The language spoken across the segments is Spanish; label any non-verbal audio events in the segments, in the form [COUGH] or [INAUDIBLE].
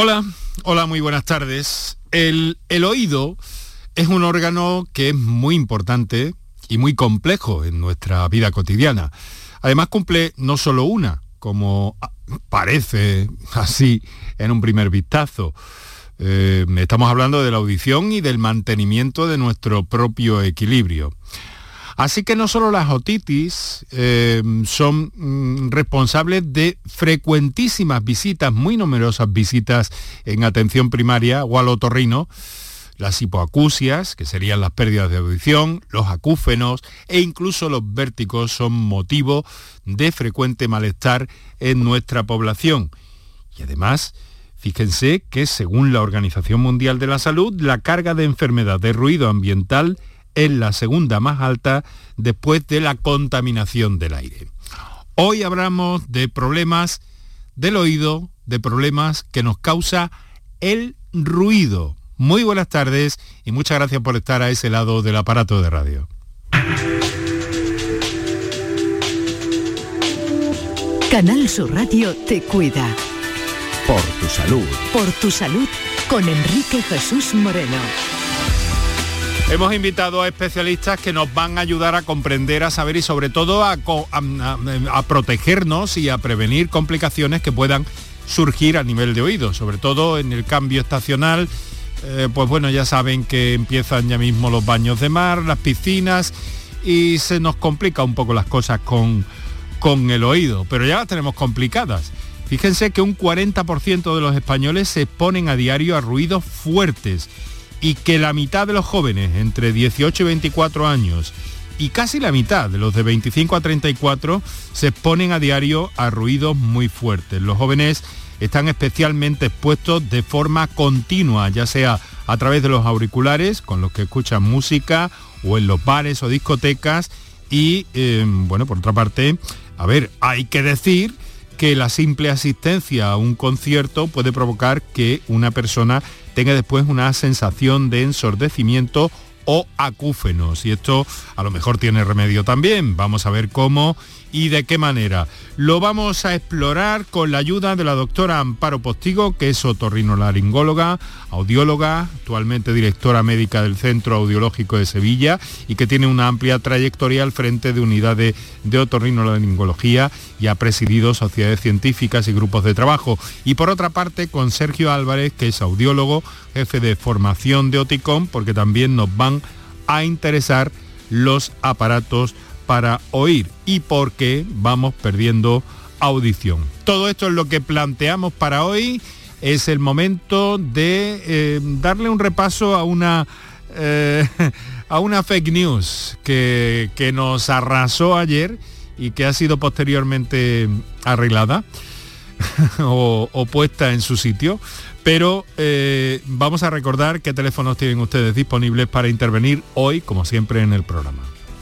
Hola, hola, muy buenas tardes. El, el, oído es un órgano que es muy importante y muy complejo en nuestra vida cotidiana. Además cumple no solo una, como parece así en un primer vistazo. Eh, estamos hablando de la audición y del mantenimiento de nuestro propio equilibrio. Así que no solo las otitis eh, son mm, responsables de frecuentísimas visitas, muy numerosas visitas en atención primaria o al otorrino, las hipoacusias, que serían las pérdidas de audición, los acúfenos e incluso los vértigos son motivo de frecuente malestar en nuestra población. Y además, fíjense que según la Organización Mundial de la Salud, la carga de enfermedad de ruido ambiental es la segunda más alta después de la contaminación del aire. Hoy hablamos de problemas del oído, de problemas que nos causa el ruido. Muy buenas tardes y muchas gracias por estar a ese lado del aparato de radio. Canal Sur Radio te cuida. Por tu salud. Por tu salud con Enrique Jesús Moreno. Hemos invitado a especialistas que nos van a ayudar a comprender, a saber y sobre todo a, protegernos y a prevenir complicaciones que puedan surgir a nivel de oído, sobre todo en el cambio estacional. Eh, pues bueno, ya saben que empiezan ya mismo los baños de mar, las piscinas y se nos complica un poco las cosas con, con el oído, pero ya las tenemos complicadas. Fíjense que un 40% de los españoles se exponen a diario a ruidos fuertes y que la mitad de los jóvenes entre 18 y 24 años y casi la mitad de los de 25 a 34 se exponen a diario a ruidos muy fuertes. Los jóvenes están especialmente expuestos de forma continua, ya sea a través de los auriculares con los que escuchan música o en los bares o discotecas y eh, bueno, por otra parte, a ver, hay que decir que la simple asistencia a un concierto puede provocar que una persona tenga después una sensación de ensordecimiento o acúfenos. Y esto a lo mejor tiene remedio también. Vamos a ver cómo y de qué manera. Lo vamos a explorar con la ayuda de la doctora Amparo Postigo, que es otorrinolaringóloga, audióloga, actualmente directora médica del Centro Audiológico de Sevilla y que tiene una amplia trayectoria al frente de unidades de otorrinolaringología y ha presidido sociedades científicas y grupos de trabajo. Y por otra parte, con Sergio Álvarez, que es audiólogo, jefe de formación de Oticom, porque también nos van a interesar los aparatos para oír y por qué vamos perdiendo audición. Todo esto es lo que planteamos para hoy. Es el momento de eh, darle un repaso a una, eh, [LAUGHS] a una fake news que, que nos arrasó ayer y que ha sido posteriormente arreglada [LAUGHS] o, puesta en su sitio. Pero eh, vamos a recordar qué teléfonos tienen ustedes disponibles para intervenir hoy, como siempre, en el programa.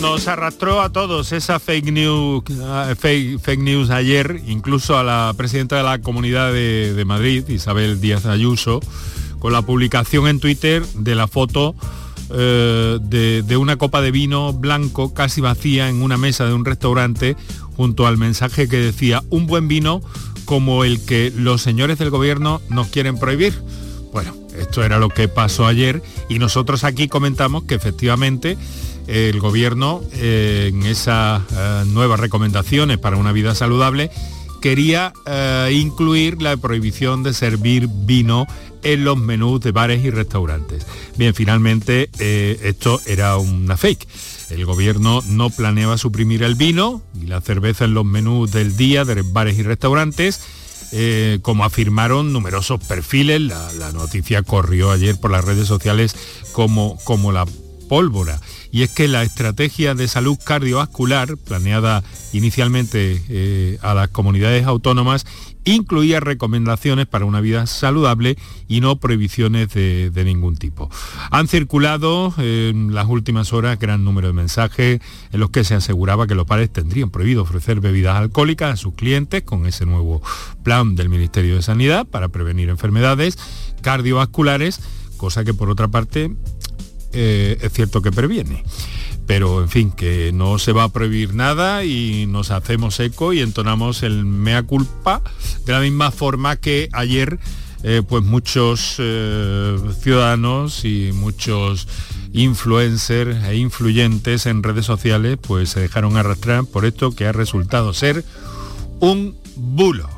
Nos arrastró a todos esa fake news, ah, fake, news ayer, incluso a la presidenta de la Comunidad de, Madrid, Isabel Díaz Ayuso, con la publicación en Twitter de la foto eh, de, de, una copa de vino blanco casi vacía en una mesa de un restaurante junto al mensaje que decía un buen vino como el que los señores del gobierno nos quieren prohibir. Bueno, esto era lo que pasó ayer y nosotros aquí comentamos que efectivamente el gobierno eh, en esas eh, nuevas recomendaciones para una vida saludable quería eh, incluir la prohibición de servir vino en los menús de bares y restaurantes. Bien, finalmente esto era una fake. El gobierno no planeaba suprimir el vino y la cerveza en los menús del día de bares y restaurantes. como afirmaron numerosos perfiles, la, noticia corrió ayer por las redes sociales como, como la pólvora. Y es que la estrategia de salud cardiovascular, planeada inicialmente eh, a las comunidades autónomas, incluía recomendaciones para una vida saludable y no prohibiciones de, ningún tipo. Han circulado en las últimas horas gran número de mensajes en los que se aseguraba que los padres tendrían prohibido ofrecer bebidas alcohólicas a sus clientes con ese nuevo plan del Ministerio de Sanidad para prevenir enfermedades cardiovasculares, cosa que por otra parte eh, es cierto que previene pero en fin, que no se va a prohibir nada y nos hacemos eco y entonamos el mea culpa de la misma forma que ayer eh, pues muchos eh, ciudadanos y muchos influencers e influyentes en redes sociales pues se dejaron arrastrar por esto que ha resultado ser un bulo.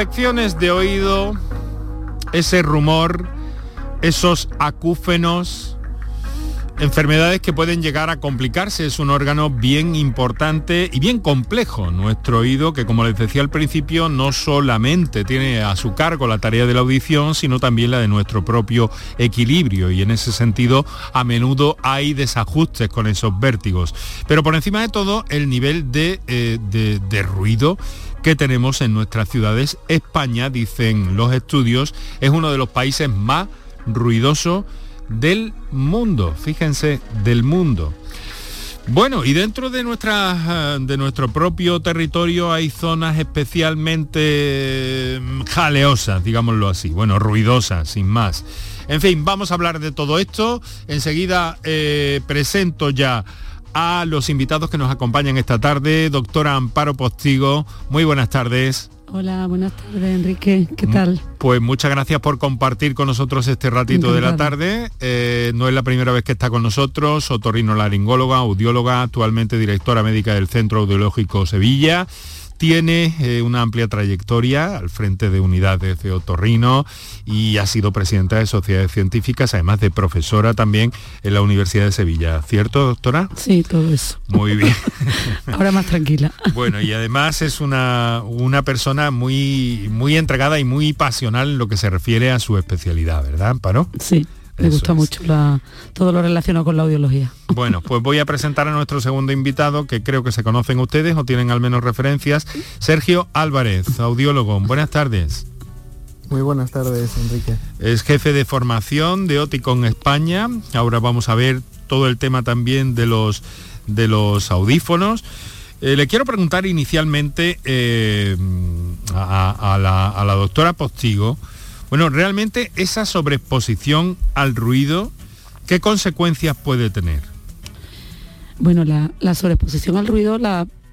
Infecciones de oído, ese rumor, esos acúfenos, enfermedades que pueden llegar a complicarse. Es un órgano bien importante y bien complejo. Nuestro oído, que como les decía al principio, no solamente tiene a su cargo la tarea de la audición, sino también la de nuestro propio equilibrio. Y en ese sentido, a menudo hay desajustes con esos vértigos. Pero por encima de todo, el nivel de, eh, de ruido que tenemos en nuestras ciudades. España, dicen los estudios, es uno de los países más ruidosos del mundo. Fíjense, del mundo. Bueno, y dentro de, nuestra, de nuestro propio territorio hay zonas especialmente mm, jaleosas, digámoslo así, bueno, ruidosas, sin más. En fin, vamos a hablar de todo esto. Enseguida eh, presento ya a los invitados que nos acompañan esta tarde. Doctora Amparo Postigo, muy buenas tardes. Hola, buenas tardes Enrique, ¿qué mm, tal? Pues muchas gracias por compartir con nosotros este ratito de la tarde. Eh, no es la primera vez que está con nosotros, otorrino laringóloga, audióloga, actualmente directora médica del Centro Audiológico Sevilla. Tiene eh, una amplia trayectoria al frente de unidades de otorrino y ha sido presidenta de sociedades científicas, además de profesora también en la Universidad de Sevilla. ¿Cierto, doctora? Sí, todo eso. Muy bien. [LAUGHS] Ahora más tranquila. Bueno, y además es una, una persona muy, muy entregada y muy pasional en lo que se refiere a su especialidad, ¿verdad, Amparo? Sí. Me gusta mucho todo lo relacionado con la audiología. [LAUGHS] Bueno, pues voy a presentar a nuestro segundo invitado, que creo que se conocen ustedes o tienen al menos referencias. Sergio Álvarez, audiólogo. Buenas tardes. Muy buenas tardes, Enrique. Es jefe de formación de Oticon España. Ahora vamos a ver todo el tema también de los, de los audífonos. Eh, le quiero preguntar inicialmente eh, a, la, a la doctora Postigo, bueno, realmente esa sobreexposición al ruido, ¿qué consecuencias puede tener? Bueno, la, sobreexposición al ruido,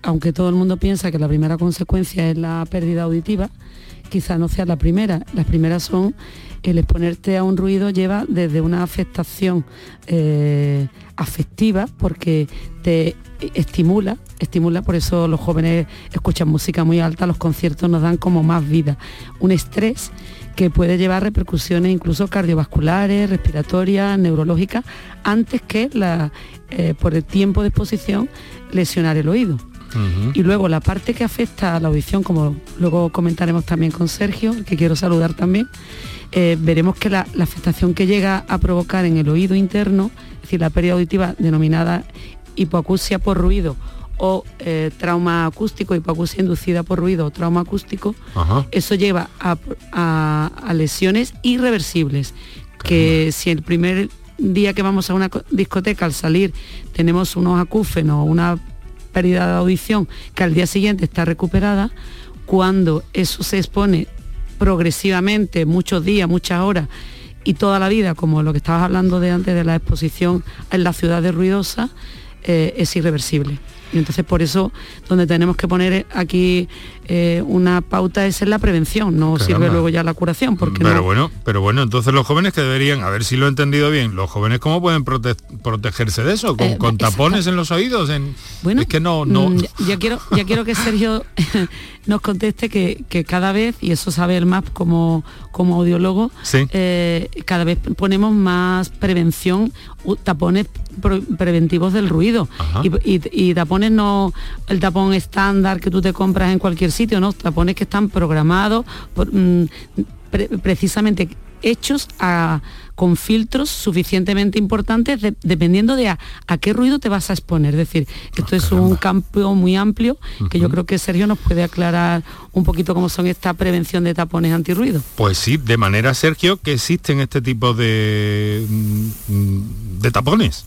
aunque todo el mundo piensa que la primera consecuencia es la pérdida auditiva, quizá no sea la primera. Las primeras son el exponerte a un ruido lleva desde una afectación eh, afectiva porque te estimula, estimula, por eso los jóvenes escuchan música muy alta, los conciertos nos dan como más vida. Un estrés que puede llevar repercusiones incluso cardiovasculares, respiratorias, neurológicas, antes que la, eh, por el tiempo de exposición lesionar el oído. Y luego la parte que afecta a la audición, como luego comentaremos también con Sergio, que quiero saludar también, eh, veremos que la, afectación que llega a provocar en el oído interno, es decir, la pérdida auditiva denominada hipoacusia por ruido o eh, trauma acústico, hipoacusia inducida por ruido o trauma acústico, eso lleva a, lesiones irreversibles, que si el primer día que vamos a una discoteca al salir tenemos unos acúfenos o una pérdida de audición que al día siguiente está recuperada, cuando eso se expone progresivamente, muchos días, muchas horas y toda la vida, como lo que estabas hablando de antes de la exposición en la ciudad de ruidosa, eh, es irreversible. Y entonces por eso donde tenemos que poner aquí eh, una pauta es en la prevención, no sirve luego ya la curación. Porque pero bueno, pero bueno, entonces los jóvenes que deberían, a ver si lo he entendido bien, los jóvenes cómo pueden protegerse de eso, con, eh, tapones en los oídos, en, bueno, es que no, no. Mm, ya, quiero, ya quiero que Sergio [LAUGHS] nos conteste que, cada vez, y eso sabe el MAP como, como audiólogo, eh, cada vez ponemos más prevención, tapones preventivos del ruido. Y, tapones no el tapón estándar que tú te compras en cualquier sitio, ¿no? Tapones que están programados mm, precisamente hechos con filtros suficientemente importantes dependiendo de a, qué ruido te vas a exponer. Es decir, esto es un campo muy amplio que yo creo que Sergio nos puede aclarar un poquito cómo son esta prevención de tapones antirruido. Pues sí, de manera, Sergio, que existen este tipo de, mm, de tapones.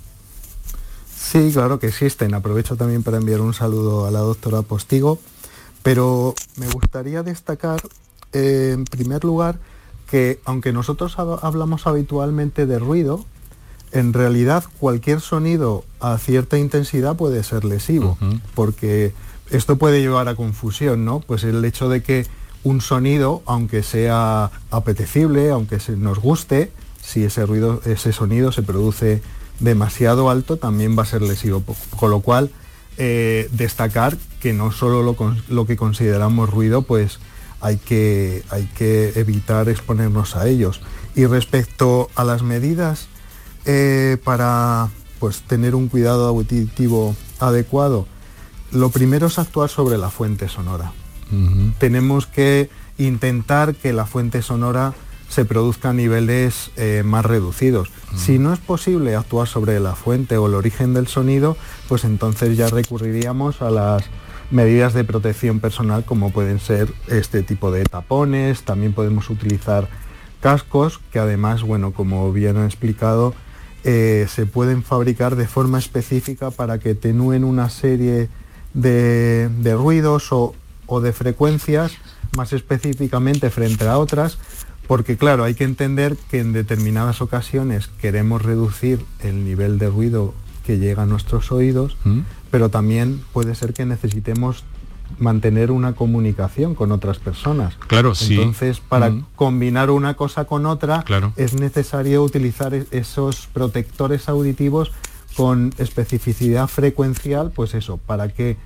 Sí, claro que existen. Aprovecho también para enviar un saludo a la doctora Postigo, pero me gustaría destacar, eh, en primer lugar, que aunque nosotros hablamos habitualmente de ruido, en realidad cualquier sonido a cierta intensidad puede ser lesivo, porque esto puede llevar a confusión, ¿no? Pues el hecho de que un sonido, aunque sea apetecible, aunque se nos guste, si ese ruido, ese sonido se produce demasiado alto, también va a ser lesivo. Con lo cual, eh, destacar que no solo lo, lo que consideramos ruido, pues hay que, hay que evitar exponernos a ellos. Y respecto a las medidas eh, para pues, tener un cuidado auditivo adecuado, lo primero es actuar sobre la fuente sonora. Tenemos que intentar que la fuente sonora se produzca a niveles eh, más reducidos. Si no es posible actuar sobre la fuente o el origen del sonido, pues entonces ya recurriríamos a las medidas de protección personal como pueden ser este tipo de tapones, también podemos utilizar cascos que además, bueno, como bien han explicado, eh, se pueden fabricar de forma específica para que tenúen una serie de, ruidos o, o, de frecuencias más específicamente frente a otras, porque claro, hay que entender que en determinadas ocasiones queremos reducir el nivel de ruido que llega a nuestros oídos, ¿Mm? pero también puede ser que necesitemos mantener una comunicación con otras personas. Claro, sí. Entonces, para ¿Mm? combinar una cosa con otra, es necesario utilizar e-, esos protectores auditivos con especificidad frecuencial, pues eso, para que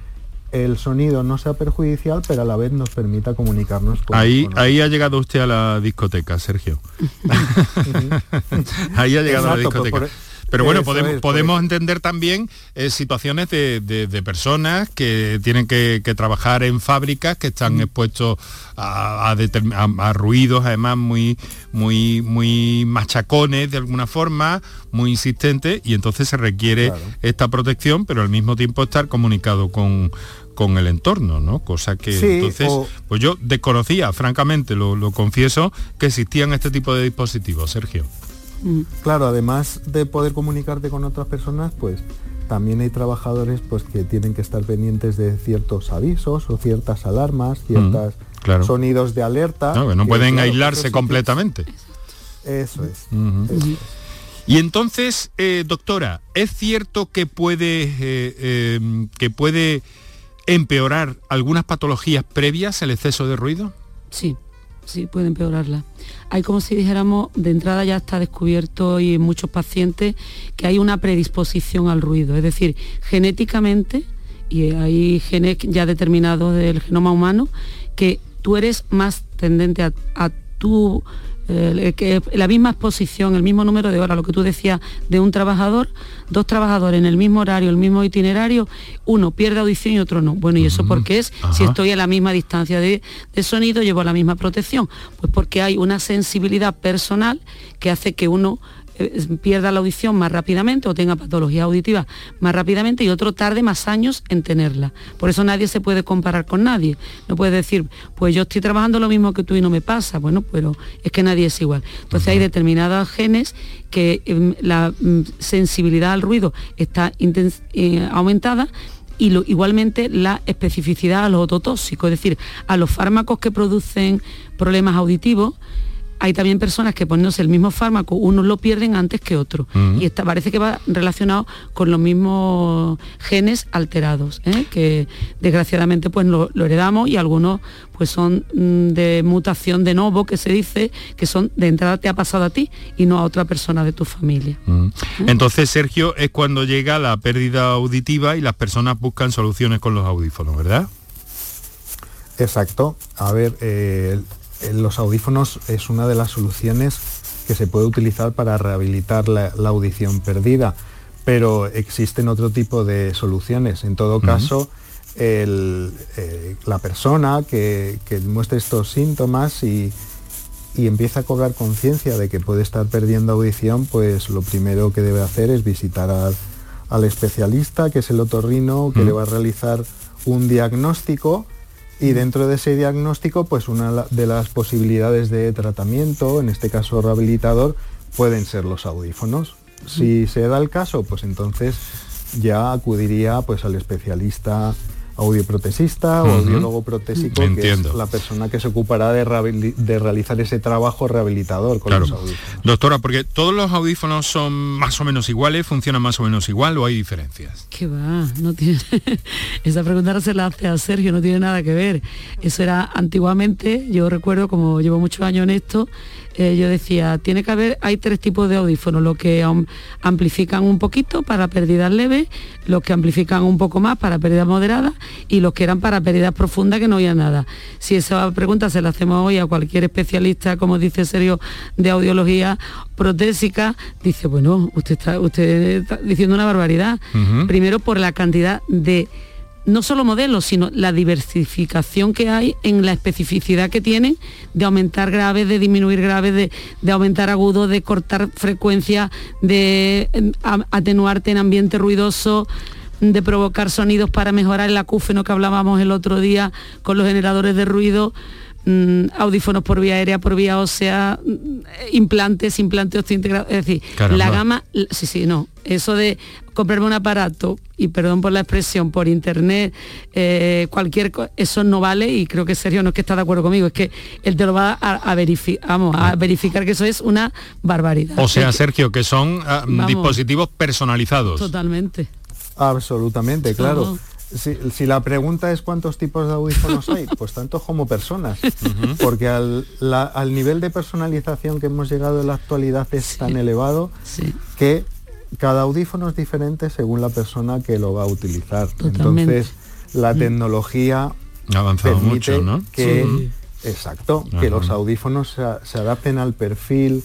el sonido no sea perjudicial, pero a la vez nos permita comunicarnos con Ahí, ahí ha llegado usted a la discoteca, Sergio. [LAUGHS] ahí ha llegado a la pues discoteca. Pero bueno, podemos, podemos entender también eh, situaciones de, personas que tienen que, trabajar en fábricas, que están expuestos a, ruidos además muy, muy, muy machacones de alguna forma, muy insistentes, y entonces se requiere esta protección, pero al mismo tiempo estar comunicado con, con el entorno, ¿no? Cosa que entonces, pues yo desconocía, francamente, lo, lo confieso, que existían este tipo de dispositivos, Sergio. Mm. Claro, además de poder comunicarte con otras personas, pues también hay trabajadores pues que tienen que estar pendientes de ciertos avisos o ciertas alarmas, mm, ciertos sonidos de alerta. No, no pueden aislarse completamente. Eso es. Y entonces, eh, doctora, ¿es cierto que puede, eh, em, que puede empeorar algunas patologías previas el exceso de ruido? Sí, sí, puede empeorarla. Hay como si dijéramos, de entrada ya está descubierto y en muchos pacientes que hay una predisposición al ruido, es decir, genéticamente, y hay genes ya determinados del genoma humano, que tú eres más tendente a, a tu que la misma exposición, el mismo número de horas, lo que tú decías de un trabajador, dos trabajadores en el mismo horario, el mismo itinerario, uno pierde audición y otro no. Bueno, ¿y eso por qué es? Si estoy a la misma distancia de, de, sonido, llevo la misma protección. Pues porque hay una sensibilidad personal que hace que uno pierda la audición más rápidamente o tenga patología auditiva más rápidamente y otro tarde más años en tenerla. Por eso nadie se puede comparar con nadie. No puede decir, pues yo estoy trabajando lo mismo que tú y no me pasa. Bueno, pero es que nadie es igual. Entonces hay determinados genes que em, la mm, sensibilidad al ruido está eh, aumentada y igualmente la especificidad a los ototóxicos, es decir, a los fármacos que producen problemas auditivos hay también personas que poniéndose el mismo fármaco, unos lo pierden antes que otros. Y esta parece que va relacionado con los mismos genes alterados, ¿eh? que desgraciadamente pues lo, heredamos y algunos pues son mm, de mutación de novo, que se dice, que son de entrada te ha pasado a ti y no a otra persona de tu familia. ¿Eh? Entonces, Sergio, es cuando llega la pérdida auditiva y las personas buscan soluciones con los audífonos, ¿verdad? Exacto. A ver, eh, los audífonos es una de las soluciones que se puede utilizar para rehabilitar la, audición perdida, pero existen otro tipo de soluciones. En todo caso, eh, la persona que, muestre estos síntomas y, empieza a cobrar conciencia de que puede estar perdiendo audición, pues lo primero que debe hacer es visitar al, especialista, que es el otorrino, que le va a realizar un diagnóstico y dentro de ese diagnóstico, pues una de las posibilidades de tratamiento, en este caso rehabilitador, pueden ser los audífonos. Si se da el caso, pues entonces ya acudiría pues al especialista audioprotesista o audiólogo protésico, que es la persona que se ocupará de, realizar ese trabajo rehabilitador con los audífonos. Doctora, porque todos los audífonos son más o menos iguales, funcionan más o menos igual o hay diferencias. ¿Qué va? No tiene... [LAUGHS] Esa pregunta no se la hace a Sergio, no tiene nada que ver. Eso era antiguamente, yo recuerdo como llevo muchos años en esto, eh, yo decía, tiene que haber, hay tres tipos de audífonos, los que amplifican un poquito para pérdidas leves, los que amplifican un poco más para pérdidas moderadas y los que eran para pérdidas profundas que no oía nada. Si esa pregunta se la hacemos hoy a cualquier especialista, como dice Sergio, de audiología protésica, dice, bueno, usted está, usted está diciendo una barbaridad. Primero por la cantidad de no solo modelos, sino la diversificación que hay en la especificidad que tienen de aumentar graves, de disminuir graves, de, aumentar agudos, de cortar frecuencia, de em, atenuarte en ambiente ruidoso de provocar sonidos para mejorar el acúfeno que hablábamos el otro día con los generadores de ruido, mm, audífonos por vía aérea, por vía ósea, mm, implantes, implantes osteointegrados, es decir, la gama, sí, sí, no, eso de comprarme un aparato, y perdón por la expresión, por internet, eh, cualquier eso no vale y creo que Sergio no es que está de acuerdo conmigo, es que él te lo va a, verificar, vamos, a verificar que eso es una barbaridad. O sea, Sergio, que son ah, dispositivos personalizados. Totalmente. Absolutamente, claro. Si, la pregunta es cuántos tipos de audífonos hay, pues tantos como personas, porque al, nivel de personalización que hemos llegado en la actualidad es tan elevado que cada audífono es diferente según la persona que lo va a utilizar. Entonces, la mm. tecnología ha avanzado mucho, ¿no? Que, Exacto, que los audífonos se, adapten al perfil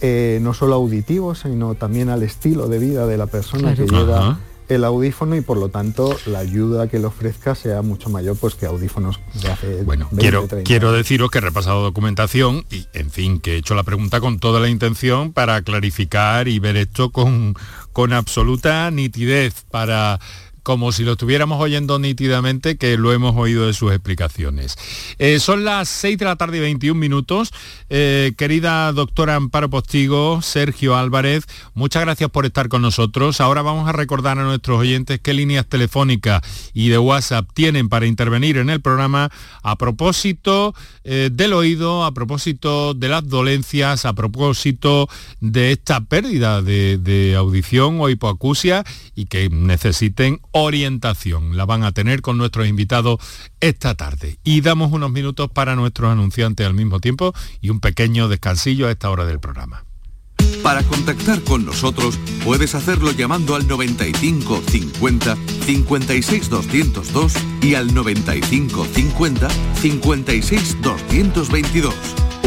eh, no solo auditivo, sino también al estilo de vida de la persona que lleva el audífono y por lo tanto la ayuda que le ofrezca sea mucho mayor pues que audífonos de hace bueno quiero quiero deciros que he repasado documentación y en fin que he hecho la pregunta con toda la intención para clarificar y ver esto con con absoluta nitidez para como si lo estuviéramos oyendo nítidamente, que lo hemos oído de sus explicaciones. Eh, son las 6 de la tarde y 21 minutos. Eh, querida doctora Amparo Postigo, Sergio Álvarez, muchas gracias por estar con nosotros. Ahora vamos a recordar a nuestros oyentes qué líneas telefónicas y de WhatsApp tienen para intervenir en el programa a propósito eh, del oído, a propósito de las dolencias, a propósito de esta pérdida de, de audición o hipoacusia y que necesiten orientación. La van a tener con nuestros invitados esta tarde. Y damos unos minutos para nuestros anunciantes al mismo tiempo y un pequeño descansillo a esta hora del programa. Para contactar con nosotros puedes hacerlo llamando al 95 50 56 202 y al 95 50 56 222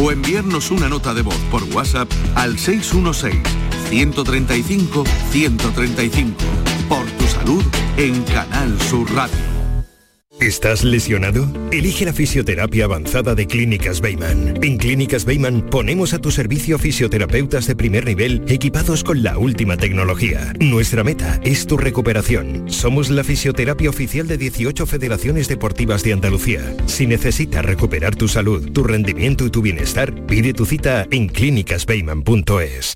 o enviarnos una nota de voz por WhatsApp al 616 135 135 por en Canal Sur Radio. ¿Estás lesionado? Elige la fisioterapia avanzada de Clínicas Beyman. En Clínicas Beyman ponemos a tu servicio fisioterapeutas de primer nivel equipados con la última tecnología. Nuestra meta es tu recuperación. Somos la fisioterapia oficial de 18 federaciones deportivas de Andalucía. Si necesitas recuperar tu salud, tu rendimiento y tu bienestar, pide tu cita en clínicasbeyman.es.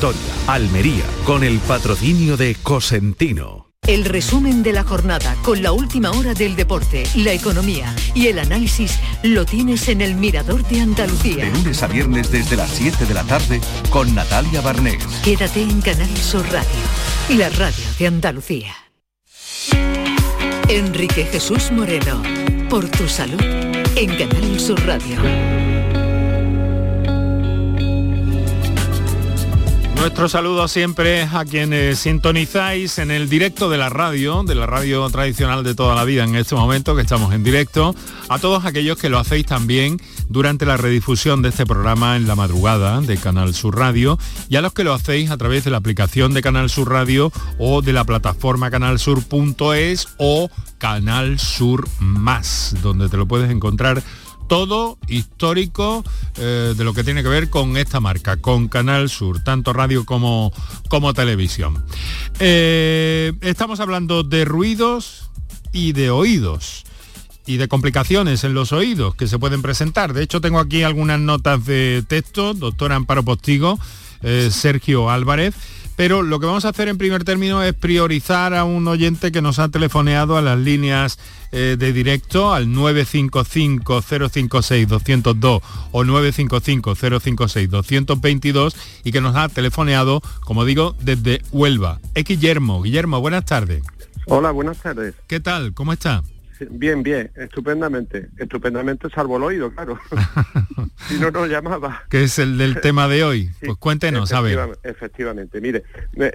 Almería, con el patrocinio de Cosentino. El resumen de la jornada con la última hora del deporte, la economía y el análisis lo tienes en el Mirador de Andalucía. De lunes a viernes desde las 7 de la tarde con Natalia Barnés. Quédate en Canal Sur Radio, la radio de Andalucía. Enrique Jesús Moreno, por tu salud, en Canal Sur Radio. Nuestro saludo siempre a quienes sintonizáis en el directo de la radio, de la radio tradicional de toda la vida en este momento que estamos en directo, a todos aquellos que lo hacéis también durante la redifusión de este programa en la madrugada de Canal Sur Radio. Y a los que lo hacéis a través de la aplicación de Canal Sur Radio o de la plataforma canalsur.es o Canal Sur Más, donde te lo puedes encontrar todo histórico eh, de lo que tiene que ver con esta marca, con Canal Sur, tanto radio como, como televisión. Eh, estamos hablando de ruidos y de oídos y de complicaciones en los oídos que se pueden presentar. De hecho, tengo aquí algunas notas de texto, doctor Amparo Postigo, eh, Sergio Álvarez pero lo que vamos a hacer en primer término es priorizar a un oyente que nos ha telefoneado a las líneas eh, de directo al 955-056-202 o 955-056-222 y que nos ha telefoneado, como digo, desde Huelva. Es Guillermo. Guillermo, buenas tardes. Hola, buenas tardes. ¿Qué tal? ¿Cómo está? Bien, bien, estupendamente. Estupendamente salvo el oído, claro. [LAUGHS] si no nos llamaba. ¿Qué es el del tema de hoy? pues cuéntenos, a ver. Efectivamente, mire,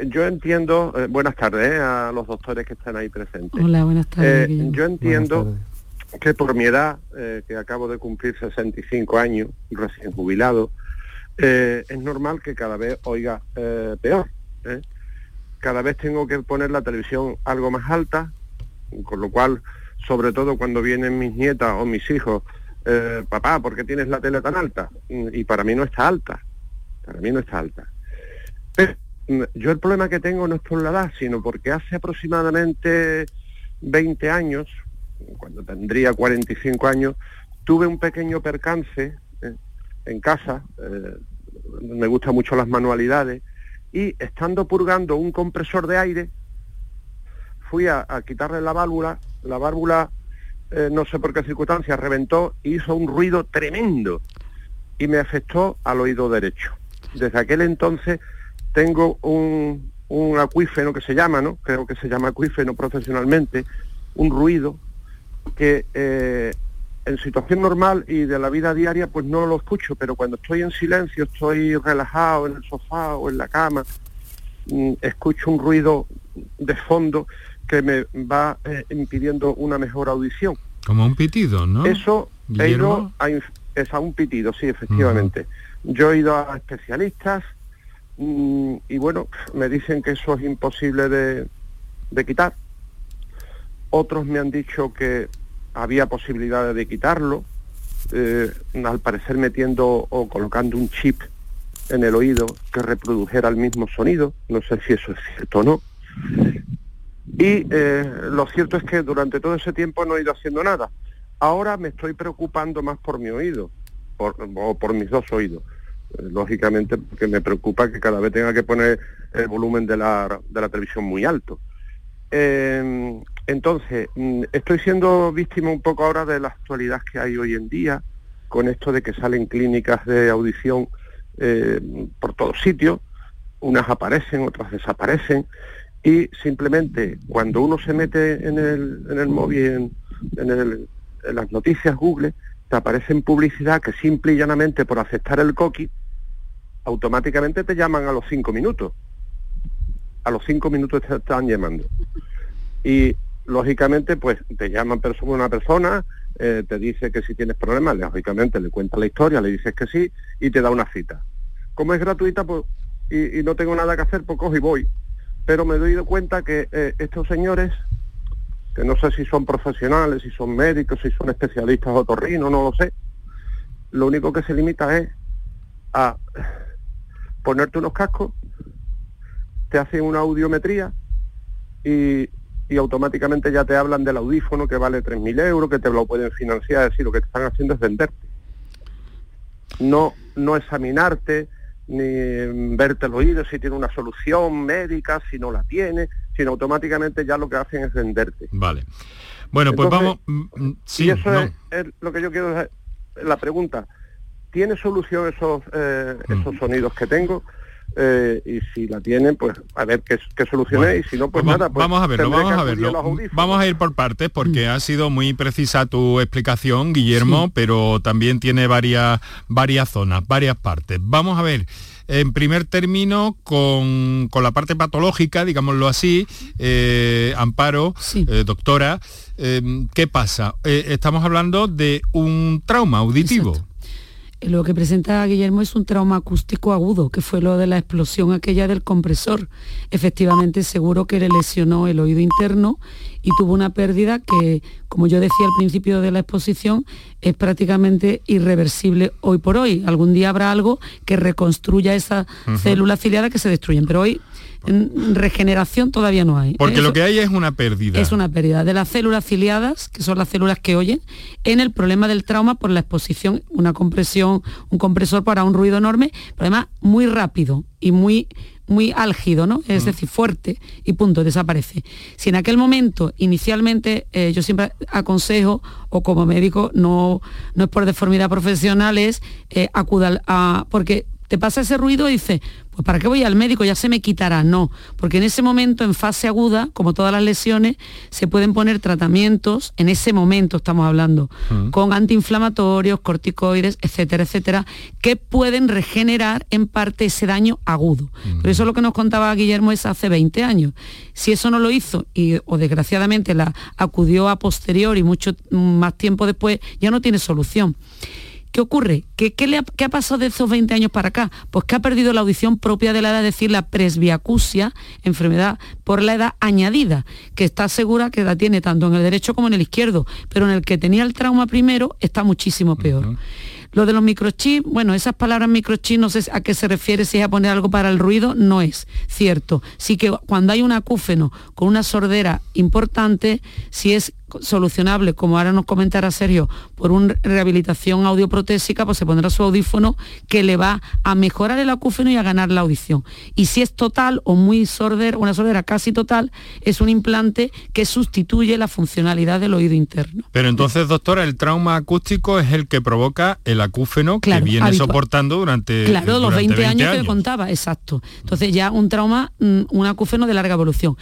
yo entiendo, eh, buenas tardes eh, a los doctores que están ahí presentes. Hola, buenas tardes. Eh, yo entiendo que por mi edad, que acabo de cumplir 65 años, recién jubilado, es normal que cada vez oiga peor. Cada vez tengo que poner la televisión algo más alta, con lo cual sobre todo cuando vienen mis nietas o mis hijos, eh, papá, ¿por qué tienes la tele tan alta? Y para mí no está alta, para mí no está alta. Pero mm, yo el problema que tengo no es por la edad, sino porque hace aproximadamente 20 años, cuando tendría 45 años, tuve un pequeño percance eh, en casa, eh, me gustan mucho las manualidades, y estando purgando un compresor de aire, fui a quitarle la válvula la válvula, eh, no sé por qué circunstancia, reventó y hizo un ruido tremendo y me afectó al oído derecho. Desde aquel entonces tengo un, un acuífeno que se llama, ¿no? Creo que se llama acuífeno profesionalmente, un ruido que eh, en situación normal y de la vida diaria pues no lo escucho, pero cuando estoy en silencio, estoy relajado en el sofá o en la cama, mm, escucho un ruido de fondo que me va eh, impidiendo una mejor audición. Como un pitido, ¿no? Eso he ido a, es a un pitido, sí, efectivamente. Yo he ido a especialistas mm, y bueno, me dicen que eso es imposible de, de quitar. Otros me han dicho que había posibilidades de quitarlo, eh, al parecer metiendo o colocando un chip en el oído que reprodujera el mismo sonido, no sé si eso es cierto o no. Y eh, lo cierto es que durante todo ese tiempo no he ido haciendo nada. Ahora me estoy preocupando más por mi oído, por, o por mis dos oídos, eh, lógicamente porque me preocupa que cada vez tenga que poner el volumen de la, televisión muy alto. Em, entonces, mm, estoy siendo víctima un poco ahora de la actualidad que hay hoy en día, con esto de que salen clínicas de audición eh, por todos sitios, unas aparecen, otras desaparecen, y simplemente cuando uno se mete en el, en el móvil, en, en, las noticias Google, te aparece en publicidad que simple y llanamente por aceptar el coqui, automáticamente te llaman a los cinco minutos. A los cinco minutos te están llamando. Y lógicamente, pues te llaman persona una persona, eh, te dice que si tienes problemas, lógicamente le cuenta la historia, le dices que sí y te da una cita. Como es gratuita pues, y, no tengo nada que hacer, pues cojo y voy. Pero me doy cuenta que eh, estos señores, que no sé si son profesionales, si son médicos, si son especialistas otorrinos, no lo sé, lo único que se limita es a ponerte unos cascos, te hacen una audiometría y, y automáticamente ya te hablan del audífono que vale 3.000 euros, que te lo pueden financiar, es decir, lo que te están haciendo es venderte. No, no examinarte, ni verte el oído si tiene una solución médica, si no la tiene, sino automáticamente ya lo que hacen es venderte. Vale. Bueno, pues vamos... Mm, mm, sí, y eso es, lo que yo quiero... La pregunta, ¿tiene solución esos, eh, mm. esos sonidos que tengo? Eh, y si la tienen, pues a ver qué, qué soluciones y si no, pues nada. Pues vamos a verlo, vamos a verlo. Vamos a ir por partes porque ha sido muy precisa tu explicación, Guillermo, pero también tiene varias, varias zonas, varias partes. Vamos a ver. En primer término, con, la parte patológica, digámoslo así, eh, Amparo, eh, doctora, ¿qué pasa? estamos hablando de un trauma auditivo. Lo que presenta Guillermo es un trauma acústico agudo, que fue lo de la explosión aquella del compresor. Efectivamente, seguro que le lesionó el oído interno y tuvo una pérdida que, como yo decía al principio de la exposición, es prácticamente irreversible hoy por hoy. Algún día habrá algo que reconstruya esa célula ciliada que se destruyen, pero hoy regeneración todavía no hay. Porque lo que hay es una pérdida. Es una pérdida de las células ciliadas, que son las células que oyen, en el problema del trauma por la exposición, una compresión, un compresor para un ruido enorme, problema muy rápido y muy muy álgido, ¿no? Es mm. decir, fuerte y punto, desaparece. Si en aquel momento, inicialmente, eh, yo siempre aconsejo, o como médico, no, no es por deformidad profesional, es eh, a, porque te pasa ese ruido y dices, pues ¿para qué voy al médico? Ya se me quitará. No, porque en ese momento, en fase aguda, como todas las lesiones, se pueden poner tratamientos, en ese momento estamos hablando, mm. con antiinflamatorios, corticoides, etcétera, etcétera, que pueden regenerar en parte ese daño agudo. Mm. Pero eso es lo que nos contaba Guillermo es hace 20 años. Si eso no lo hizo, y, o desgraciadamente la acudió a posterior y mucho más tiempo después, ya no tiene solución. ¿Qué ocurre? ¿Qué, le ha, pasado de esos 20 años para acá? Pues que ha perdido la audición propia de la edad, es decir, la presbiacusia, enfermedad por la edad añadida, que está segura que la tiene tanto en el derecho como en el izquierdo, pero en el que tenía el trauma primero está muchísimo peor. Lo de los microchips, bueno, esas palabras microchips no sé a qué se refiere, si es a poner algo para el ruido, no es cierto. Sí que cuando hay un acúfeno con una sordera importante, si es solucionable, como ahora nos comentará Sergio, por una rehabilitación audioprotésica, pues se pondrá su audífono que le va a mejorar el acúfeno y a ganar la audición. Y si es total o muy sordera, una sordera casi total, es un implante que sustituye la funcionalidad del oído interno. Pero entonces, doctora, el trauma acústico es el que provoca el acúfeno que viene soportando durante Claro, los 20, años, que contaba, exacto. Entonces ya un trauma, mm, un acúfeno de larga evolución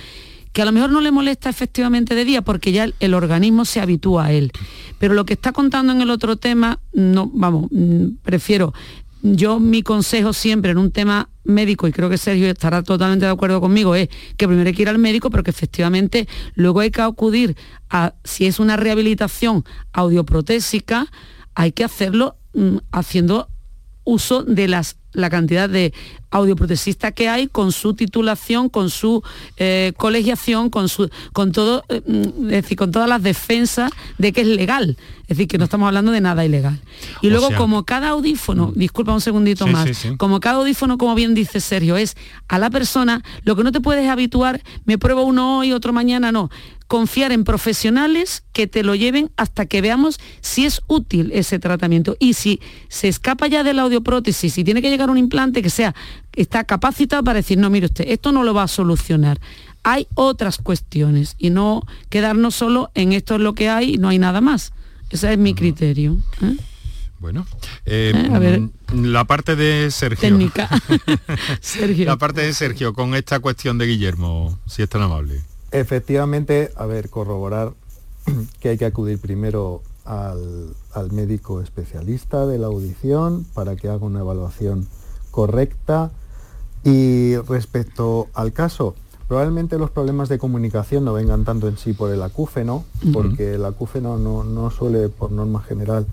que a lo mejor no le molesta efectivamente de día porque ya el, organismo se habitúa a él. Pero lo que está contando en el otro tema, no, vamos, mm, prefiero yo mi consejo siempre en un tema médico, y creo que Sergio estará totalmente de acuerdo conmigo, es que primero hay que ir al médico, pero que efectivamente luego hay que acudir a, si es una rehabilitación audioprotésica, hay que hacerlo mm, haciendo uso de las, la cantidad de audioprotesista que hay con su titulación, con su eh, colegiación, con su con todo, eh, mm, es decir, con todas las defensas de que es legal. Es decir, que no estamos hablando de nada ilegal. Y luego, como cada audífono, mm. disculpa un segundito más, como cada audífono, como bien dice Sergio, es a la persona, lo que no te puedes habituar, me pruebo uno hoy, otro mañana, no confiar en profesionales que te lo lleven hasta que veamos si es útil ese tratamiento y si se escapa ya de la audioprótesis y tiene que llegar un implante que sea está capacitado para decir no mire usted esto no lo va a solucionar hay otras cuestiones y no quedarnos solo en esto es lo que hay y no hay nada más ese es mi criterio ¿eh? Bueno, eh, ¿Eh? la parte de Sergio. Técnica. [LAUGHS] Sergio. La parte de Sergio con esta cuestión de Guillermo, si es tan amable. Efectivamente, a ver, corroborar [CLEARS THROAT] que hay que acudir primero al, médico especialista de la audición para que haga una evaluación correcta. Y respecto al caso, probablemente los problemas de comunicación no vengan tanto en sí por el acúfeno, porque el acúfeno no, no, suele, por norma general,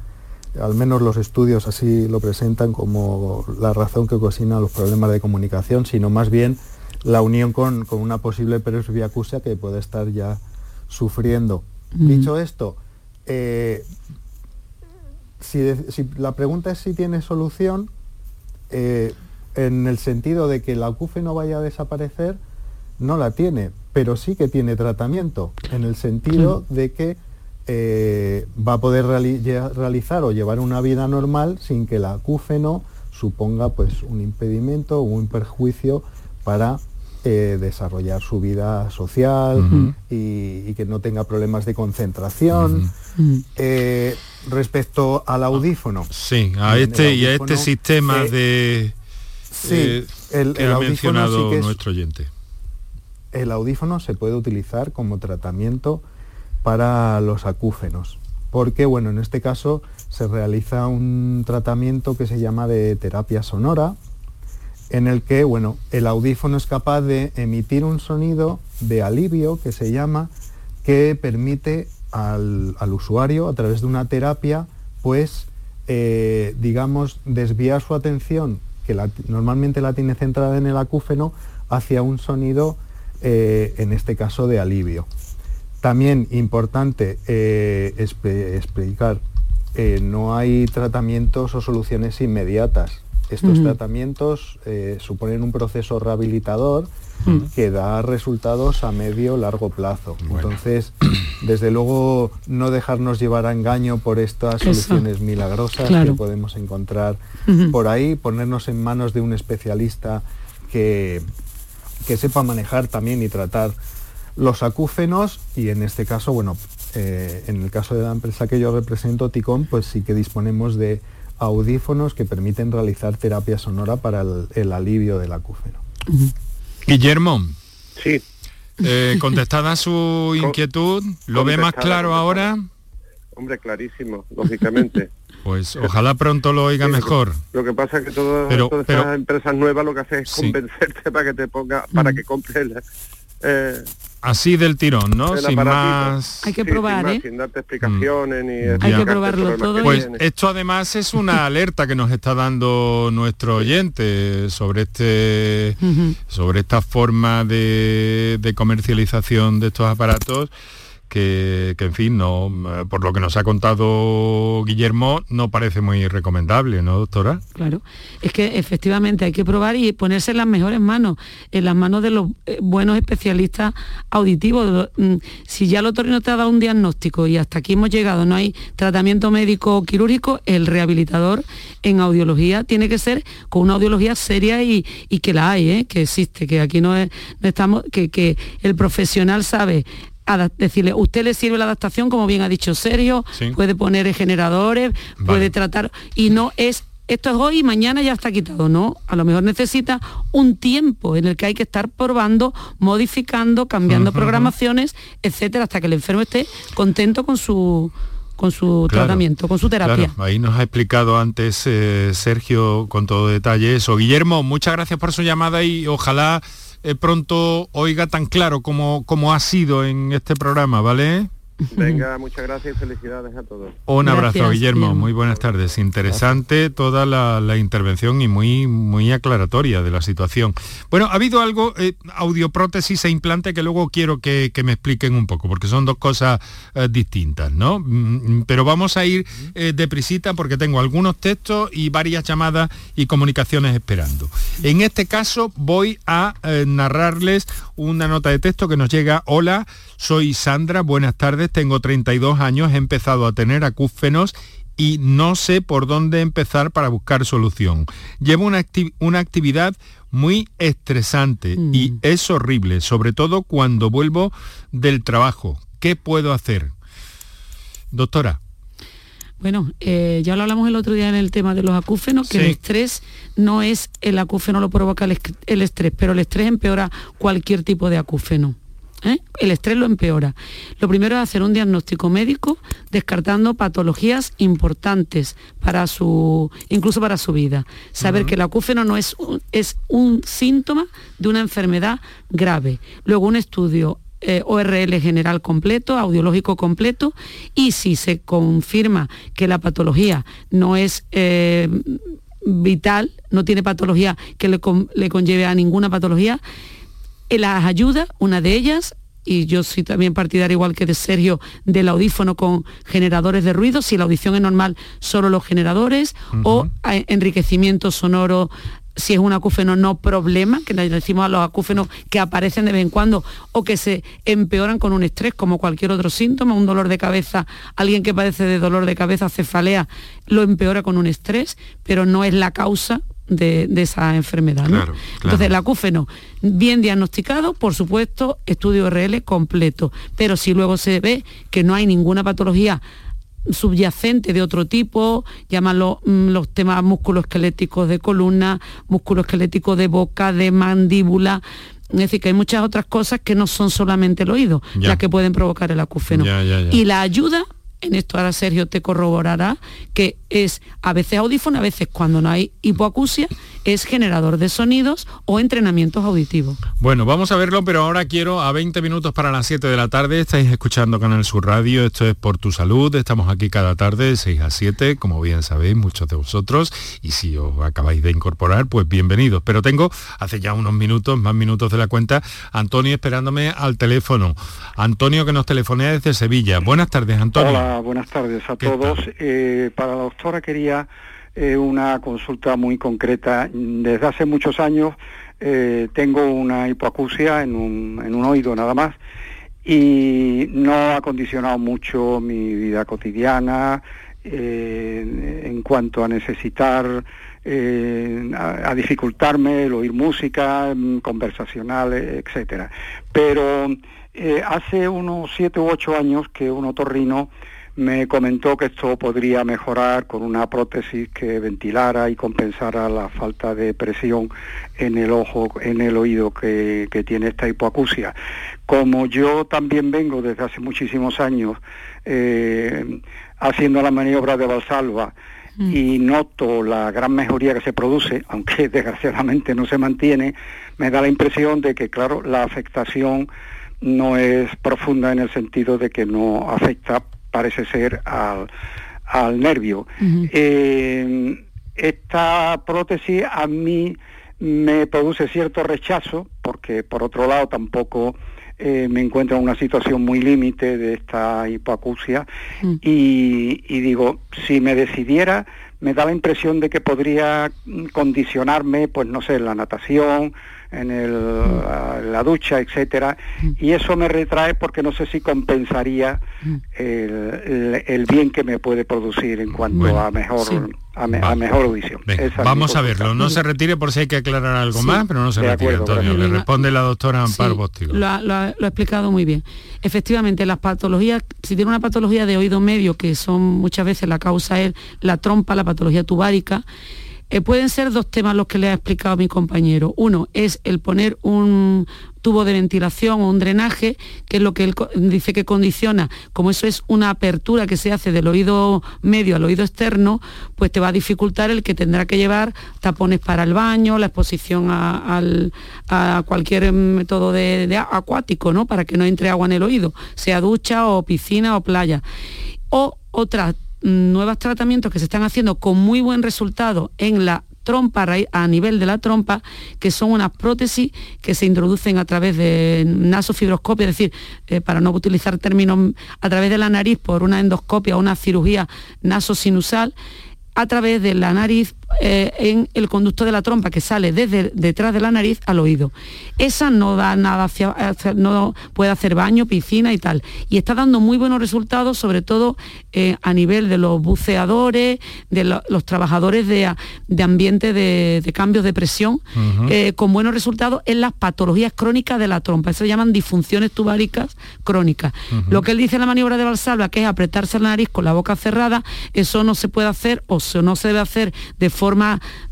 al menos los estudios así lo presentan como la razón que ocasiona los problemas de comunicación, sino más bien la unión con, una posible presbiacusia que puede estar ya sufriendo. Dicho esto, eh, si, la pregunta es si tiene solución, eh, en el sentido de que el acúfeno vaya a desaparecer, no la tiene, pero sí que tiene tratamiento, en el sentido de que eh, va a poder realizar o llevar una vida normal sin que el acúfeno suponga pues, un impedimento o un perjuicio para eh, desarrollar su vida social y, que no tenga problemas de concentración. Eh, respecto al audífono. Sí, a este y a este sistema de sí, el, que ha mencionado nuestro oyente. El audífono se puede utilizar como tratamiento para los acúfenos, porque bueno, en este caso se realiza un tratamiento que se llama de terapia sonora, en el que bueno, el audífono es capaz de emitir un sonido de alivio que se llama, que permite al, usuario a través de una terapia, pues eh, digamos, desviar su atención, que normalmente la tiene centrada en el acúfeno, hacia un sonido, eh, en este caso, de alivio. También importante eh, explicar, no hay tratamientos o soluciones inmediatas estos tratamientos eh, suponen un proceso rehabilitador que da resultados a medio largo plazo. Entonces, [CLEARS THROAT] desde luego, no dejarnos llevar a engaño por estas soluciones milagrosas que podemos encontrar por ahí, ponernos en manos de un especialista que, que sepa manejar también y tratar los acúfenos y en este caso, bueno, eh, en el caso de la empresa que yo represento, Ticón, pues sí que disponemos de audífonos que permiten realizar terapia sonora para el, alivio del acúfeno. Guillermo. Sí. Eh, contestada su [LAUGHS] inquietud, ¿lo ve más claro ahora? Hombre, clarísimo, lógicamente. [LAUGHS] Pues ojalá pronto lo oiga mejor. Lo que pasa es que todas, estas empresas nuevas lo que hacen es convencerte para que te ponga, para que compres eh, Así del tirón, ¿no? Sin más... Hay que probar, ¿eh? Sin darte explicaciones ni... Mm. Hay que probarlo todo. Pues esto además es una [LAUGHS] alerta que nos está dando nuestro oyente sobre este sobre esta forma de comercialización de estos aparatos que, en fin, no, eh, por lo que nos ha contado Guillermo, no parece muy recomendable, ¿no, doctora? Claro, es que efectivamente hay que probar y ponerse en las mejores manos, en las manos de los eh, buenos especialistas auditivos. Mm, si ya el otorrino te ha dado un diagnóstico y hasta aquí hemos llegado, no hay tratamiento médico quirúrgico, el rehabilitador en audiología tiene que ser con una audiología seria y, que la hay, ¿eh? que existe, que aquí no, estamos, que, que el profesional sabe decirle, usted le sirve la adaptación, como bien ha dicho Sergio, puede poner generadores, puede tratar, y no es esto es hoy y mañana ya está quitado, ¿no? A lo mejor necesita un tiempo en el que hay que estar probando, modificando, cambiando programaciones, etcétera, hasta que el enfermo esté contento con su con su tratamiento, con su terapia. Ahí nos ha explicado antes eh, Sergio con todo detalle eso. Guillermo, muchas gracias por su llamada y ojalá eh, pronto oiga tan claro como, como ha sido en este programa, ¿vale? Venga, muchas gracias y felicidades a todos. Un abrazo, Guillermo. Muy buenas tardes. Interesante toda la, intervención y muy, muy aclaratoria de la situación. Bueno, ha habido algo, eh, audioprótesis e implante, que luego quiero que, me expliquen un poco, porque son dos cosas eh, distintas, ¿no? Mm, mm, pero vamos a ir eh, deprisita porque tengo algunos textos y varias llamadas y comunicaciones esperando. En este caso voy a narrarles una nota de texto que nos llega. Hola, soy Sandra, buenas tardes, tengo 32 años, he empezado a tener acúfenos y no sé por dónde empezar para buscar solución. Llevo una, una actividad muy estresante y mm. es horrible, sobre todo cuando vuelvo del trabajo. ¿Qué puedo hacer? Doctora. Bueno, eh, ya lo hablamos el otro día en el tema de los acúfenos, que el estrés no es el acúfeno lo provoca el, estrés, pero el estrés empeora cualquier tipo de acúfeno. ¿Eh? El estrés lo empeora. Lo primero es hacer un diagnóstico médico descartando patologías importantes para su, incluso para su vida. Saber que el acúfeno no es es un síntoma de una enfermedad grave. Luego un estudio eh, ORL general completo, audiológico completo, y si se confirma que la patología no es eh, vital, no tiene patología que le, conlleve a ninguna patología, las ayuda, una de ellas, y yo soy también partidario igual que de Sergio del audífono con generadores de ruido, si la audición es normal, solo los generadores, o enriquecimiento sonoro si es un acúfeno no problema, que le decimos a los acúfenos que aparecen de vez en cuando o que se empeoran con un estrés como cualquier otro síntoma, un dolor de cabeza, alguien que padece de dolor de cabeza, cefalea, lo empeora con un estrés, pero no es la causa de, esa enfermedad. Entonces, el acúfeno bien diagnosticado, por supuesto, estudio RL completo, pero si luego se ve que no hay ninguna patología subyacente de otro tipo, llámalo mm, los temas musculoesqueléticos de columna, musculoesqueléticos de boca, de mandíbula. Es decir, que hay muchas otras cosas que no son solamente el oído, las que pueden provocar el acúfeno. y la ayuda en esto ahora Sergio te corroborará, que es a veces audífono, a veces cuando no hay hipoacusia, es generador de sonidos o entrenamientos auditivos. Bueno, vamos a verlo, pero ahora quiero a 20 minutos para las 7 de la tarde, estáis escuchando Canal Sur Radio, esto es Por Tu Salud, estamos aquí cada tarde de 6 a 7, como bien sabéis muchos de vosotros, y si os acabáis de incorporar, pues bienvenidos. Pero tengo, hace ya unos minutos, más minutos de la cuenta, Antonio esperándome al teléfono. Antonio que nos telefonea desde Sevilla. Buenas tardes, Antonio buenas tardes a todos. Eh, para la doctora quería eh, una consulta muy concreta. Desde hace muchos años eh, tengo una hipoacusia en un, en un oído nada más y no ha condicionado mucho mi vida cotidiana en cuanto a necesitar, a, dificultarme el oír música, mm, conversacional, etcétera. Pero hace unos siete u ocho años que un otorrino me comentó que esto podría mejorar con una prótesis que ventilara y compensara la falta de presión en el ojo, en el oído que, tiene esta hipoacusia. Como yo también vengo desde hace muchísimos años eh, haciendo la maniobra de Valsalva, mm. y noto la gran mejoría que se produce, aunque [LAUGHS] desgraciadamente no se mantiene, me da la impresión de que, claro, la afectación no es profunda en el sentido de que no afecta parece ser al, nervio. Eh, esta prótesis a mí me produce cierto rechazo, porque por otro lado tampoco eh, me encuentro en una situación muy límite de esta hipoacusia. Y, y, digo, si me decidiera, me da la impresión de que podría condicionarme, pues no sé, la natación, en el, la ducha, etcétera, y eso me retrae porque no sé si compensaría el, bien que me puede producir en cuanto a mejor a, mejor audición. vamos a verlo, no se retire por si hay que aclarar algo más, pero no se retire, Antonio. Le responde la doctora Amparo Bóstigo. Lo, ha explicado muy bien. Efectivamente, las patologías, si tiene una patología de oído medio, que son muchas veces la causa es la trompa, la patología tubárica, Eh, pueden ser dos temas los que le ha explicado mi compañero. Uno es el poner un tubo de ventilación o un drenaje, que es lo que él dice que condiciona, como eso es una apertura que se hace del oído medio al oído externo, pues te va a dificultar el que tendrá que llevar tapones para el baño, la exposición a, cualquier método de, acuático, ¿no? Para que no entre agua en el oído, sea ducha o piscina o playa. O otras mm, nuevos tratamientos que se están haciendo con muy buen resultado en la trompa a nivel de la trompa, que son unas prótesis que se introducen a través de nasofibroscopia, es decir, eh, para no utilizar términos, a través de la nariz por una endoscopia o una cirugía nasosinusal, a través de la nariz eh, en el conducto de la trompa que sale desde detrás de la nariz al oído. Esa no da nada hacia, no puede hacer baño, piscina y tal. Y está dando muy buenos resultados, sobre todo eh, a nivel de los buceadores, de los trabajadores de, ambiente de, cambios de presión, eh, con buenos resultados en las patologías crónicas de la trompa. Eso se llaman disfunciones tubáricas crónicas. Lo que él dice en la maniobra de Valsalva, que es apretarse la nariz con la boca cerrada, eso no se puede hacer o no se debe hacer de forma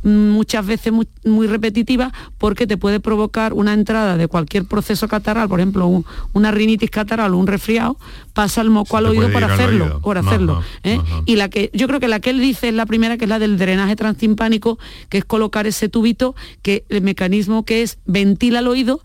mm, muchas veces muy, repetitiva porque te puede provocar una entrada de cualquier proceso catarral, por ejemplo, una rinitis catarral o un resfriado, pasa el moco al oído para hacerlo, por hacerlo. ¿eh? Y la que yo creo que la que él dice es la primera, que es la del drenaje transtimpánico, que es colocar ese tubito, que el mecanismo que es ventila el oído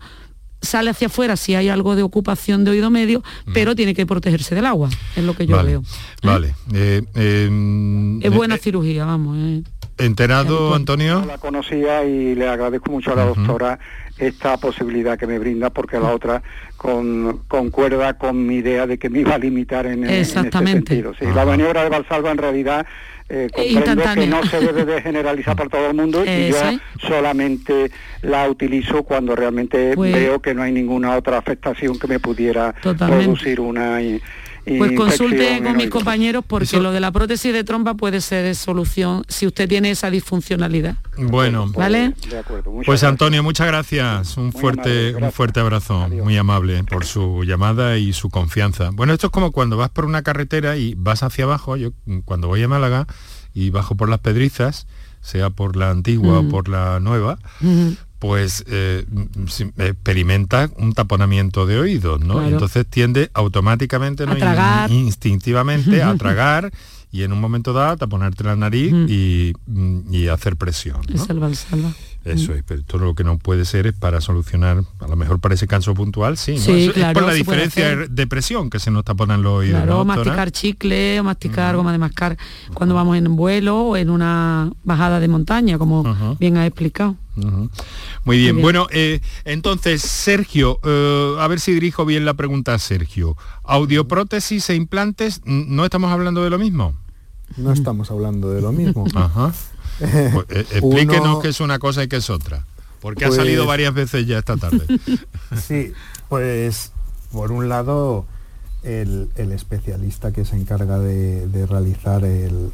sale hacia afuera si hay algo de ocupación de oído medio, pero tiene que protegerse del agua, es lo que yo veo. ¿eh? Vale. Eh, es buena cirugía, vamos. ¿Enterado, Antonio? La conocía y le agradezco mucho a la doctora esta posibilidad que me brinda porque la otra con, concuerda con mi idea de que me iba a limitar en, Exactamente. en este sentido. la maniobra de Valsalva en realidad eh, comprendo que no se debe de generalizar por todo el mundo y yo solamente la utilizo cuando realmente pues veo que no hay ninguna otra afectación que me pudiera producir una pues consulte con mis compañeros porque lo de la prótesis de trompa puede ser solución si usted tiene esa disfuncionalidad. Bueno, ¿vale? pues Antonio, muchas gracias. Un fuerte, un fuerte abrazo, muy amable por su llamada y su confianza. Bueno, esto es como cuando vas por una carretera y vas hacia abajo. Yo cuando voy a Málaga y bajo por las Pedrizas, sea por la antigua o mm. por la nueva, mm pues eh, experimenta un taponamiento de oídos, ¿no? Entonces tiende automáticamente, ¿no? instintivamente a [LAUGHS] tragar y en un momento dado a taponarte la nariz y, hacer presión. ¿no? salva. Eso es, pero todo lo que no puede ser es para solucionar, a lo mejor para ese canso puntual, sí, sí es por la diferencia de presión que se nos taponan los oídos. Claro, masticar chicle o masticar goma de mascar cuando vamos en vuelo o en una bajada de montaña, como bien ha explicado. Muy bien, bueno, eh, entonces Sergio, eh, a ver si dirijo bien la pregunta a Sergio. ¿Audioprótesis e implantes no estamos hablando de lo mismo? No estamos hablando de lo mismo. [LAUGHS] Ajá. Pues, eh, [LAUGHS] explíquenos qué es una cosa y qué es otra, porque ha salido pues varias veces ya esta tarde. [LAUGHS] sí, pues por un lado el, especialista que se encarga de, realizar el,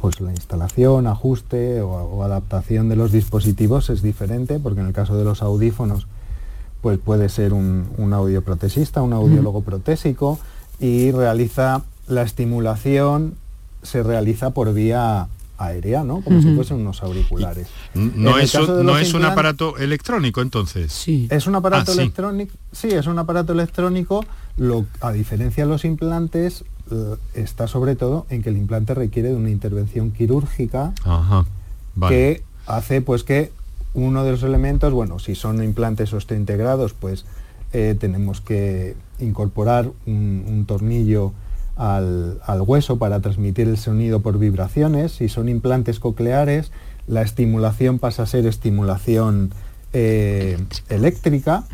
pues la instalación, ajuste o, adaptación de los dispositivos es diferente, porque en el caso de los audífonos, pues puede ser un, un audioprotesista, un audiólogo protésico, y realiza la estimulación, se realiza por vía aérea, ¿no? Como si fuesen unos auriculares. No, es, no es un aparato electrónico entonces. Sí. Es un aparato ah, electrónico. Sí. es un aparato electrónico. Lo, a diferencia de los implantes, está sobre todo en que el implante requiere de una intervención quirúrgica que hace pues que uno de los elementos, bueno, si son implantes osteointegrados, pues eh, tenemos que incorporar un tornillo al, hueso para transmitir el sonido por vibraciones. Si son implantes cocleares, la estimulación pasa a ser estimulación eh, eléctrica.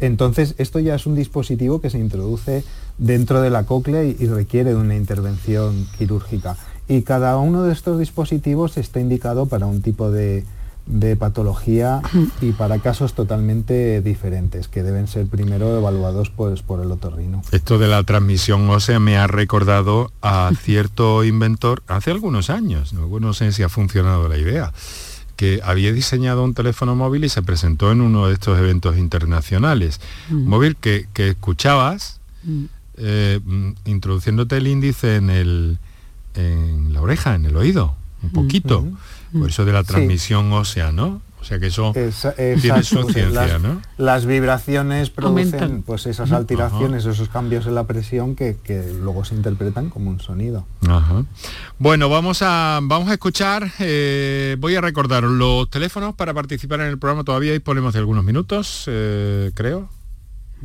Entonces, esto ya es un dispositivo que se introduce dentro de la cóclea y, requiere de una intervención quirúrgica. Y cada uno de estos dispositivos está indicado para un tipo de, de patología y para casos totalmente diferentes que deben ser primero evaluados pues, por el otorrino. Esto de la transmisión ósea me ha recordado a cierto inventor hace algunos años, no, sé si ha funcionado la idea, que había diseñado un teléfono móvil y se presentó en uno de estos eventos internacionales. Un mm. móvil que, escuchabas mm. eh, mm, introduciéndote el índice en, el, en la oreja, en el oído, un poquito Por eso de la transmisión ósea, ¿no? O sea que eso tiene su ciencia, las, ¿no? Las vibraciones producen pues esas alteraciones, esos cambios en la presión que, que, luego se interpretan como un sonido. Ajá. Bueno, vamos a, vamos a escuchar, eh, voy a recordar los teléfonos para participar en el programa, todavía disponemos de algunos minutos, eh, creo.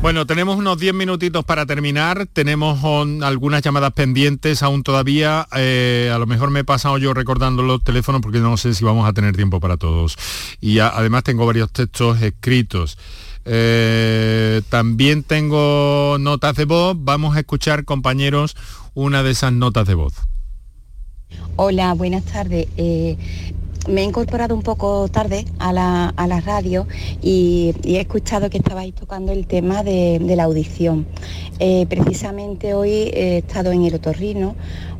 Bueno, tenemos unos 10 minutitos para terminar, tenemos algunas llamadas pendientes aún todavía, eh, a lo mejor me he pasado yo recordando los teléfonos porque no sé si vamos a tener tiempo para todos. Y además tengo varios textos escritos. Eh, también tengo notas de voz, vamos a escuchar compañeros una de esas notas de voz. Hola, buenas tardes. Eh, me he incorporado un poco tarde a la, a la radio y, he escuchado que estabais tocando el tema de, la audición. Eh, precisamente hoy he estado en el otorrino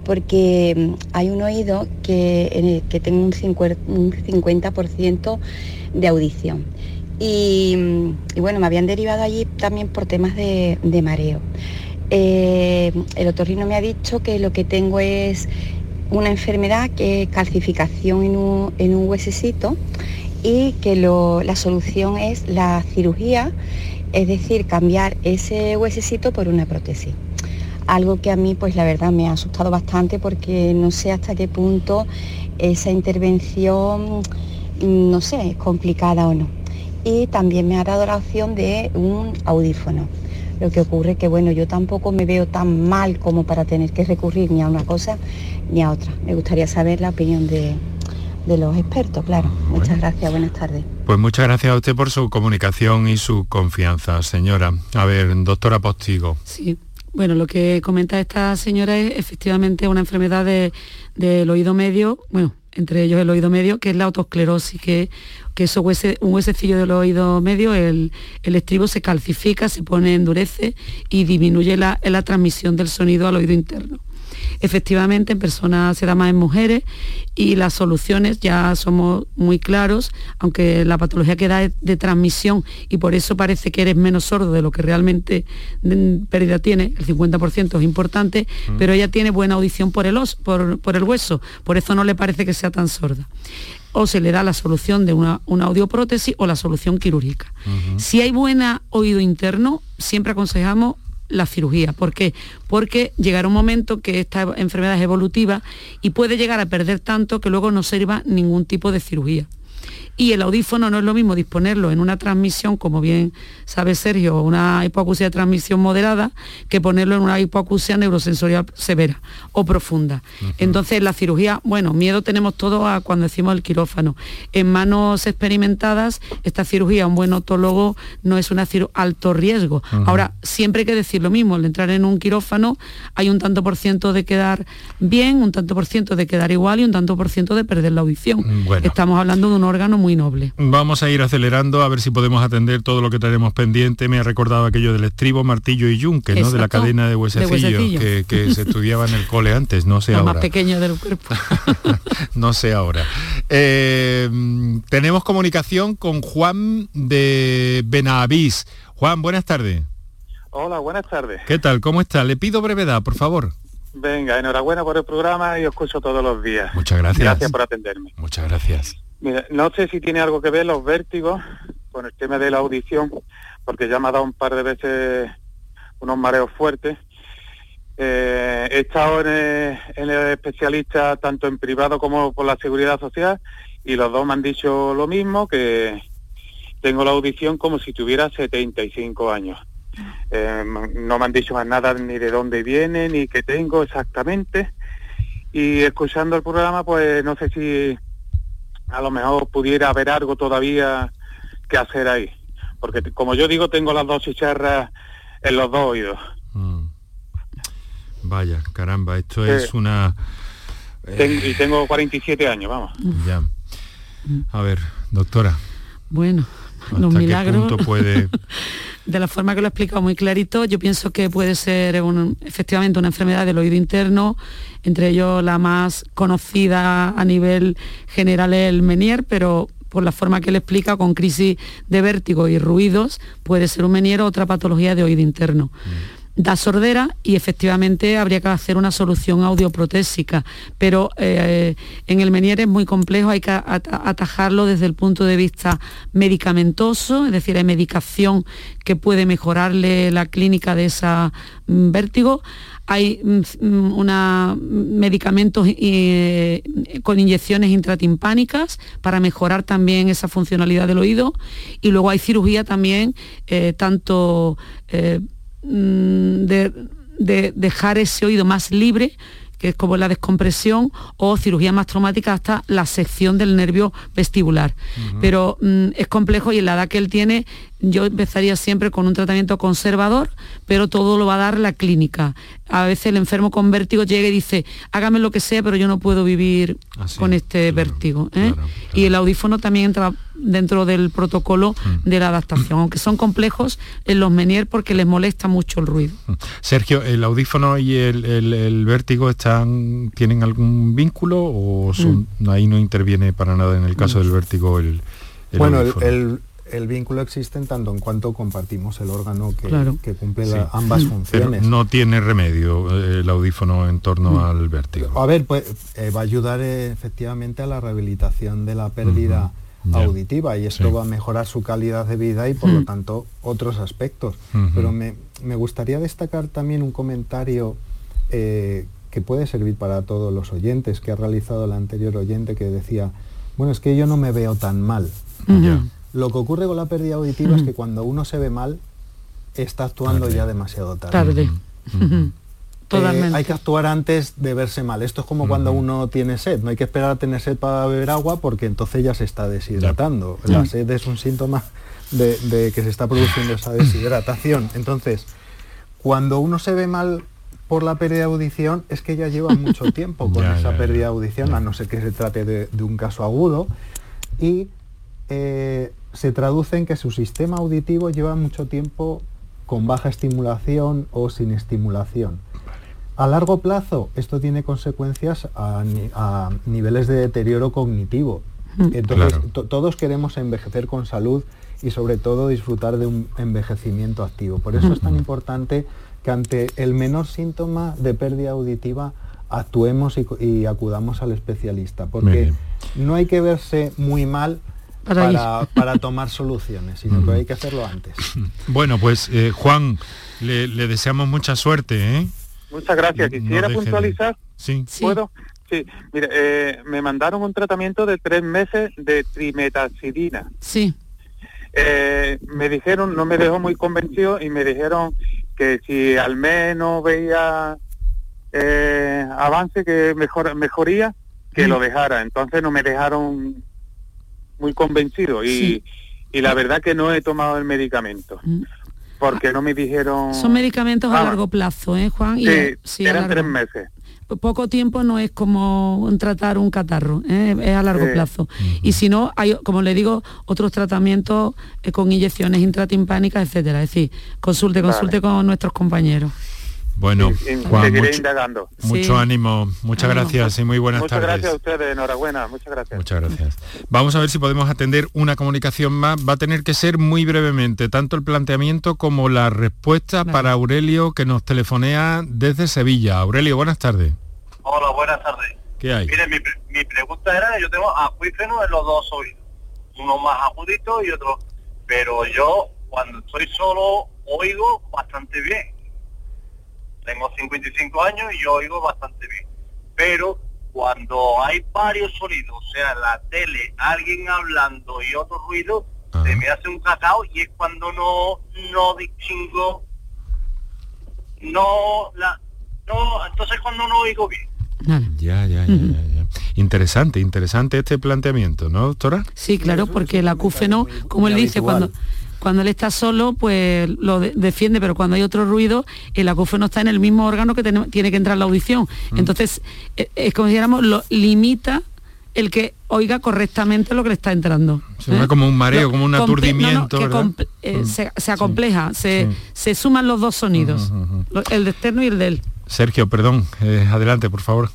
porque mm, hay un oído que, en el que tengo un 50%, de audición. Y, mm, y, bueno, me habían derivado allí también por temas de, de mareo. Eh, el otorrino me ha dicho que lo que tengo es una enfermedad que es calcificación en un, en un huesecito y que lo, la solución es la cirugía, es decir, cambiar ese huesecito por una prótesis. Algo que a mí, pues la verdad, me ha asustado bastante porque no sé hasta qué punto esa intervención, no sé, es complicada o no. Y también me ha dado la opción de un audífono. Lo que ocurre que, bueno, yo tampoco me veo tan mal como para tener que recurrir ni a una cosa ni a otra. Me gustaría saber la opinión de, de los expertos, claro. Muchas bueno. gracias, buenas tardes. Pues muchas gracias a usted por su comunicación y su confianza, señora. A ver, doctora Postigo. Sí. Bueno, lo que comenta esta señora es efectivamente una enfermedad de, del oído medio, bueno, entre ellos el oído medio, que es la autoesclerosis, que, que un huesecillo del oído medio, el, el, estribo se calcifica, se pone, endurece y disminuye la, la transmisión del sonido al oído interno efectivamente en personas se da más en mujeres y las soluciones ya somos muy claros, aunque la patología que da es de transmisión y por eso parece que eres menos sordo de lo que realmente pérdida tiene, el 50% es importante, mm. pero ella tiene buena audición por el, os, por, por el hueso, por eso no le parece que sea tan sorda o se le da la solución de una, una audioprótesis o la solución quirúrgica. Uh -huh. Si hay buena oído interno, siempre aconsejamos la cirugía. ¿Por qué? Porque llegará un momento que esta enfermedad es evolutiva y puede llegar a perder tanto que luego no sirva ningún tipo de cirugía. Y el audífono no es lo mismo disponerlo en una transmisión, como bien sabe Sergio, una hipoacusia de transmisión moderada, que ponerlo en una hipoacusia neurosensorial severa o profunda. Uh -huh. Entonces la cirugía, bueno, miedo tenemos todos a cuando decimos el quirófano. En manos experimentadas, esta cirugía, un buen otólogo, no es una alto riesgo. Uh -huh. Ahora, siempre hay que decir lo mismo, al entrar en un quirófano hay un tanto por ciento de quedar bien, un tanto por ciento de quedar igual y un tanto por ciento de perder la audición. Bueno. Estamos hablando de un órgano muy noble. Vamos a ir acelerando a ver si podemos atender todo lo que tenemos pendiente. Me ha recordado aquello del estribo, martillo y yunque, ¿no? De la cadena de huesecillo, de huesecillo. Que, que, se estudiaba en el cole antes, no sé Lo ahora. más pequeño del [LAUGHS] cuerpo. no sé ahora. Eh, tenemos comunicación con Juan de Benavís. Juan, buenas tardes. Hola, buenas tardes. ¿Qué tal? ¿Cómo está? Le pido brevedad, por favor. Venga, enhorabuena por el programa y os escucho todos los días. Muchas gracias. Gracias por atenderme. Muchas gracias. Mira, no sé si tiene algo que ver los vértigos con el tema de la audición, porque ya me ha dado un par de veces unos mareos fuertes. Eh, he estado en el, en el, especialista tanto en privado como por la seguridad social y los dos me han dicho lo mismo, que tengo la audición como si tuviera 75 años. Eh, no me han dicho más nada ni de dónde viene, ni qué tengo exactamente. Y escuchando el programa, pues no sé si a lo mejor pudiera haber algo todavía que hacer ahí. Porque como yo digo, tengo las dos chicharras en los dos oídos. Mm. Vaya, caramba, esto sí. es una... Eh... y tengo 47 años, vamos. Ya. A ver, doctora. Bueno, [LAUGHS] de la forma que lo he explicado muy clarito, yo pienso que puede ser un- efectivamente una enfermedad del oído interno, entre ellos la más conocida a nivel general es el Menier, pero por la forma que le explica, con crisis de vértigo y ruidos, puede ser un Menier o otra patología de oído interno. Da sordera y efectivamente habría que hacer una solución audioprotésica, pero eh, en el Menier es muy complejo, hay que at- atajarlo desde el punto de vista medicamentoso, es decir, hay medicación que puede mejorarle la clínica de esa mm, vértigo. Hay mm, mm, una, medicamentos eh, con inyecciones intratimpánicas para mejorar también esa funcionalidad del oído y luego hay cirugía también, eh, tanto de, de dejar ese oído más libre que es como la descompresión o cirugía más traumática hasta la sección del nervio vestibular. Pero mm, es complejo y en la edad que él tiene, yo empezaría siempre con un tratamiento conservador, pero todo lo va a dar la clínica. A veces el enfermo con vértigo llega y dice, hágame lo que sea, pero yo no puedo vivir con este vértigo. ¿eh? Y el audífono también entra dentro del protocolo de la adaptación, aunque son complejos en los menier porque les molesta mucho el ruido. Sergio, ¿el audífono y el, el- el vértigo están, tienen algún vínculo o son- ahí no interviene para nada en el caso del vértigo el, el bueno, el- el vínculo existe en tanto en cuanto compartimos el órgano que, Claro. que cumple Sí. la- ambas Pero funciones. no tiene remedio eh, el audífono en torno al vértigo. A ver, pues eh, va a ayudar eh, efectivamente a la rehabilitación de la pérdida auditiva y esto Sí. va a mejorar su calidad de vida y por lo tanto otros aspectos. Pero me, me gustaría destacar también un comentario eh, que puede servir para todos los oyentes que ha realizado el anterior oyente que decía, bueno, es que yo no me veo tan mal. Lo que ocurre con la pérdida auditiva es que cuando uno se ve mal, está actuando ya demasiado tarde. Tarde. [LAUGHS] Totalmente. Eh, hay que actuar antes de verse mal. Esto es como cuando uno tiene sed. No hay que esperar a tener sed para beber agua porque entonces ya se está deshidratando. La Mm. sed es un síntoma de, de que se está produciendo esa deshidratación. Entonces, cuando uno se ve mal por la pérdida de audición, es que ya lleva mucho [LAUGHS] tiempo con Ya, esa ya, pérdida de audición, a no ser que se trate de, de un caso agudo. Y eh, se traduce en que su sistema auditivo lleva mucho tiempo con baja estimulación o sin estimulación. A largo plazo, esto tiene consecuencias a, ni- a niveles de deterioro cognitivo. Mm. Entonces, Claro. to- todos queremos envejecer con salud y sobre todo disfrutar de un envejecimiento activo. Por eso es tan importante que ante el menor síntoma de pérdida auditiva actuemos y, acudamos al especialista, porque no hay que verse muy mal Para para, [LAUGHS] para tomar soluciones, sino que hay que hacerlo antes. [LAUGHS] Bueno, pues eh, Juan, le, le deseamos mucha suerte, ¿eh? Muchas gracias. No Quisiera puntualizar. Sí. ¿Puedo? Sí. Mire, eh, me mandaron un tratamiento de tres meses de trimetaxidina. Sí. Eh, me dijeron, no me dejó muy convencido y me dijeron que si al menos veía eh, avance, que mejor, mejoría, que Mm. lo dejara. Entonces no me dejaron muy convencido y, y la verdad que no he tomado el medicamento porque no me dijeron... Mm. Son medicamentos Ah, a largo plazo, ¿eh, Juan? Y, Sí, eran largo- tres meses. poco tiempo no es como un tratar un catarro, ¿eh? es a largo Sí. plazo. Y si no, hay, como le digo, otros tratamientos eh, con inyecciones intratimpánicas, etcétera. Es decir, consulte, consulte con nuestros compañeros. Bueno, Juan, seguiré mucho, indagando. mucho Sí. ánimo, muchas gracias y muy buenas Muchas tardes. gracias a ustedes, enhorabuena, muchas gracias. Muchas gracias. Vamos a ver si podemos atender una comunicación más. Va a tener que ser muy brevemente, tanto el planteamiento como la respuesta para Aurelio, que nos telefonea desde Sevilla. Aurelio, buenas tardes. Hola, buenas tardes. ¿Qué hay? Mire, mi, pre- mi pregunta era, yo tengo acuífeno en los dos oídos, uno más agudito y otro, pero yo cuando estoy solo oigo bastante bien. Tengo 55 años y yo oigo bastante bien. Pero cuando hay varios sonidos, o sea, la tele, alguien hablando y otro ruido, se me hace un cacao y es cuando no, no distingo, no, la, no, entonces cuando no oigo bien. Ya, ya, ya, ya, ya. Interesante, interesante este planteamiento, ¿no, doctora? Sí, claro, porque el acúfeno, como él dice, cuando cuando él está solo, pues lo de- defiende, pero cuando hay otro ruido, el acúfeno está en el mismo órgano que tiene que entrar la audición. Mm. Entonces, eh, es como si dijéramos, lo limita el que oiga correctamente lo que le está entrando. Se ve como un mareo, como un aturdimiento. Eh, mm. se, acompleja, se, suman los dos sonidos, el de externo y el de él. Sergio, perdón, eh, adelante, por favor.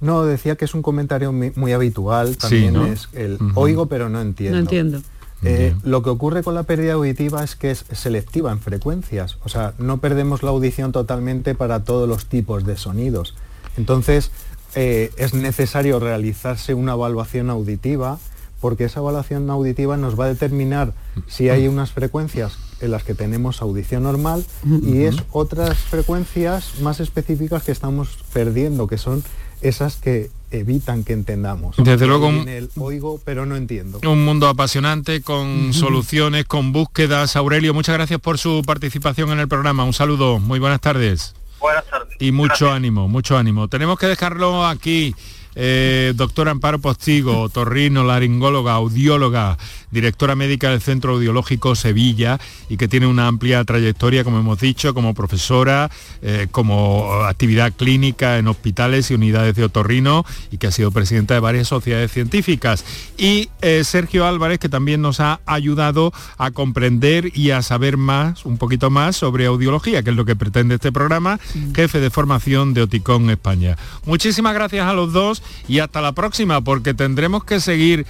No, decía que es un comentario muy, habitual, también es el oigo pero no entiendo. No entiendo. Eh, lo que ocurre con la pérdida auditiva es que es selectiva en frecuencias, o sea, no perdemos la audición totalmente para todos los tipos de sonidos. Entonces, eh, es necesario realizarse una evaluación auditiva porque esa evaluación auditiva nos va a determinar si hay unas frecuencias en las que tenemos audición normal y es otras frecuencias más específicas que estamos perdiendo, que son esas que evitan que entendamos. Desde luego, un, el oigo, pero no entiendo. Un mundo apasionante, con soluciones, con búsquedas. Aurelio, muchas gracias por su participación en el programa. Un saludo, muy buenas tardes. Buenas tardes. Y mucho ánimo, mucho ánimo. Tenemos que dejarlo aquí. Eh, doctora Amparo Postigo, torrino, laringóloga, audióloga, directora médica del Centro Audiológico Sevilla y que tiene una amplia trayectoria, como hemos dicho, como profesora, eh, como actividad clínica en hospitales y unidades de otorrino y que ha sido presidenta de varias sociedades científicas. Y eh, Sergio Álvarez, que también nos ha ayudado a comprender y a saber más, un poquito más sobre audiología, que es lo que pretende este programa, jefe de formación de Oticón España. Muchísimas gracias a los dos y hasta la próxima porque tendremos que seguir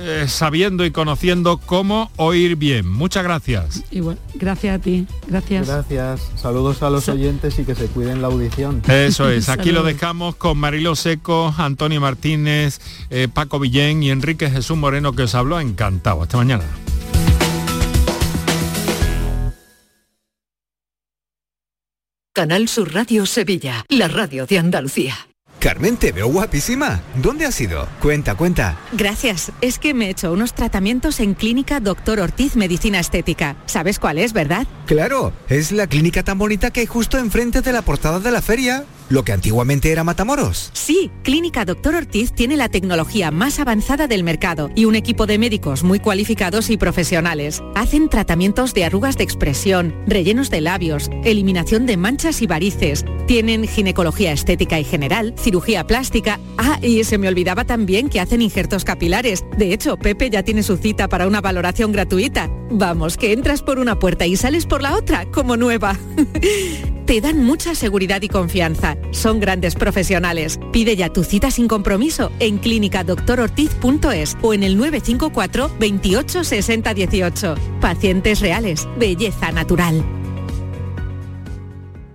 eh, sabiendo y conociendo cómo oír bien. Muchas gracias. Igual, gracias a ti. Gracias. Gracias. Saludos a los oyentes y que se cuiden la audición. Eso es. [LAUGHS] Aquí lo dejamos con Marilo Seco, Antonio Martínez, eh, Paco Villén y Enrique Jesús Moreno que os habló. Encantado. Hasta mañana. Canal Sur Radio Sevilla, la radio de Andalucía. Carmen, te veo guapísima. ¿Dónde has ido? Cuenta, cuenta. Gracias. Es que me he hecho unos tratamientos en Clínica Doctor Ortiz Medicina Estética. ¿Sabes cuál es, verdad? Claro, es la clínica tan bonita que hay justo enfrente de la portada de la feria. Lo que antiguamente era Matamoros. Sí, Clínica Doctor Ortiz tiene la tecnología más avanzada del mercado y un equipo de médicos muy cualificados y profesionales. Hacen tratamientos de arrugas de expresión, rellenos de labios, eliminación de manchas y varices. Tienen ginecología estética y general, cirugía plástica. Ah, y se me olvidaba también que hacen injertos capilares. De hecho, Pepe ya tiene su cita para una valoración gratuita. Vamos, que entras por una puerta y sales por la otra, como nueva. [LAUGHS] Te dan mucha seguridad y confianza. Son grandes profesionales. Pide ya tu cita sin compromiso en clínicadoctorortiz.es o en el 954 28 60 18. Pacientes reales. Belleza natural.